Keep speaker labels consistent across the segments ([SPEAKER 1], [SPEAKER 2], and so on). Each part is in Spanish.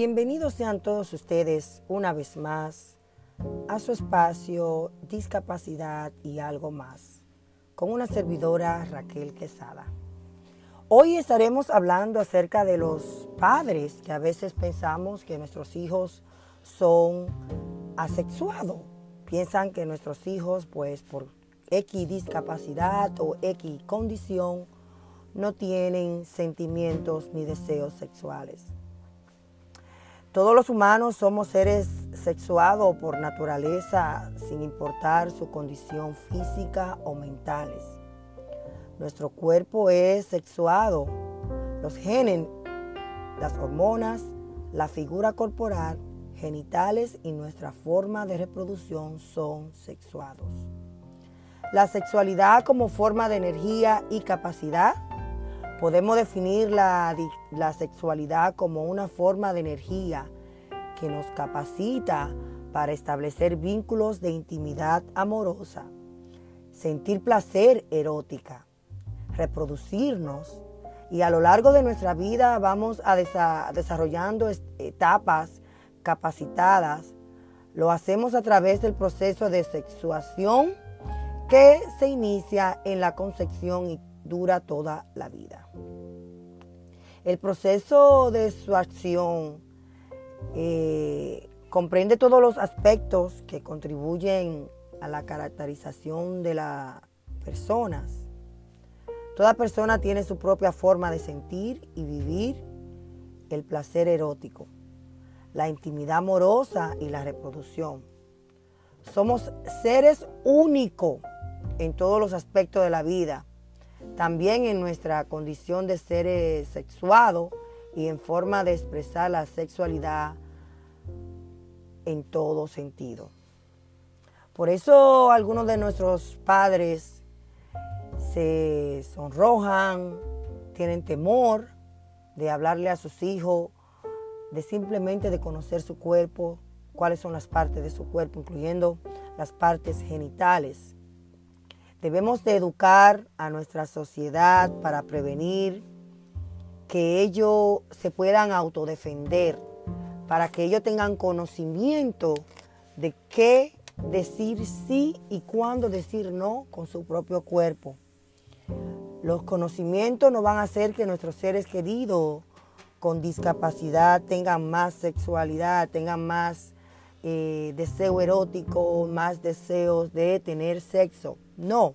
[SPEAKER 1] Bienvenidos sean todos ustedes una vez más a su espacio Discapacidad y algo más, con una servidora Raquel Quesada. Hoy estaremos hablando acerca de los padres que a veces pensamos que nuestros hijos son asexuados. Piensan que nuestros hijos, pues por X discapacidad o X condición, no tienen sentimientos ni deseos sexuales. Todos los humanos somos seres sexuados por naturaleza sin importar su condición física o mentales. Nuestro cuerpo es sexuado. Los genes, las hormonas, la figura corporal, genitales y nuestra forma de reproducción son sexuados. La sexualidad como forma de energía y capacidad Podemos definir la, sexualidad como una forma de energía que nos capacita para establecer vínculos de intimidad amorosa, sentir placer erótica, reproducirnos y a lo largo de nuestra vida vamos a desarrollando etapas capacitadas. Lo hacemos a través del proceso de sexuación que se inicia en la concepción y dura toda la vida. El proceso de su acción eh, comprende todos los aspectos que contribuyen a la caracterización de las personas. Toda persona tiene su propia forma de sentir y vivir el placer erótico, la intimidad amorosa y la reproducción. Somos seres únicos en todos los aspectos de la vida también en nuestra condición de ser sexuado y en forma de expresar la sexualidad en todo sentido. Por eso algunos de nuestros padres se sonrojan, tienen temor de hablarle a sus hijos, de simplemente de conocer su cuerpo, cuáles son las partes de su cuerpo, incluyendo las partes genitales. Debemos de educar a nuestra sociedad para prevenir que ellos se puedan autodefender, para que ellos tengan conocimiento de qué decir sí y cuándo decir no con su propio cuerpo. Los conocimientos no van a hacer que nuestros seres queridos con discapacidad tengan más sexualidad, tengan más eh, deseo erótico, más deseos de tener sexo. No,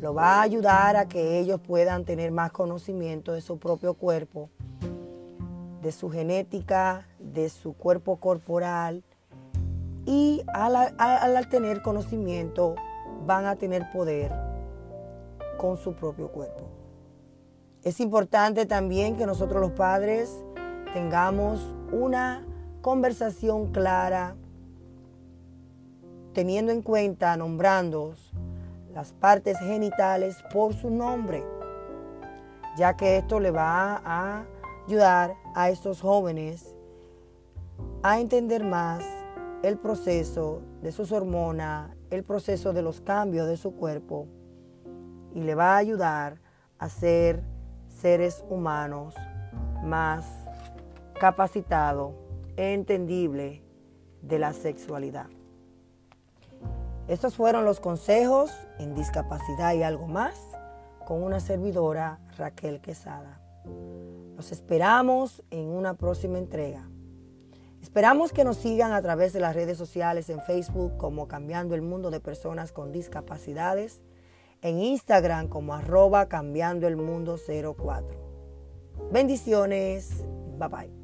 [SPEAKER 1] lo va a ayudar a que ellos puedan tener más conocimiento de su propio cuerpo, de su genética, de su cuerpo corporal y al, al tener conocimiento van a tener poder con su propio cuerpo. Es importante también que nosotros los padres tengamos una conversación clara, teniendo en cuenta, nombrando las partes genitales por su nombre, ya que esto le va a ayudar a estos jóvenes a entender más el proceso de sus hormonas, el proceso de los cambios de su cuerpo y le va a ayudar a ser seres humanos más capacitados e entendibles de la sexualidad. Estos fueron los consejos en discapacidad y algo más con una servidora Raquel Quesada. Los esperamos en una próxima entrega. Esperamos que nos sigan a través de las redes sociales en Facebook como Cambiando el Mundo de Personas con Discapacidades, en Instagram como arroba Cambiando el Mundo 04. Bendiciones, bye bye.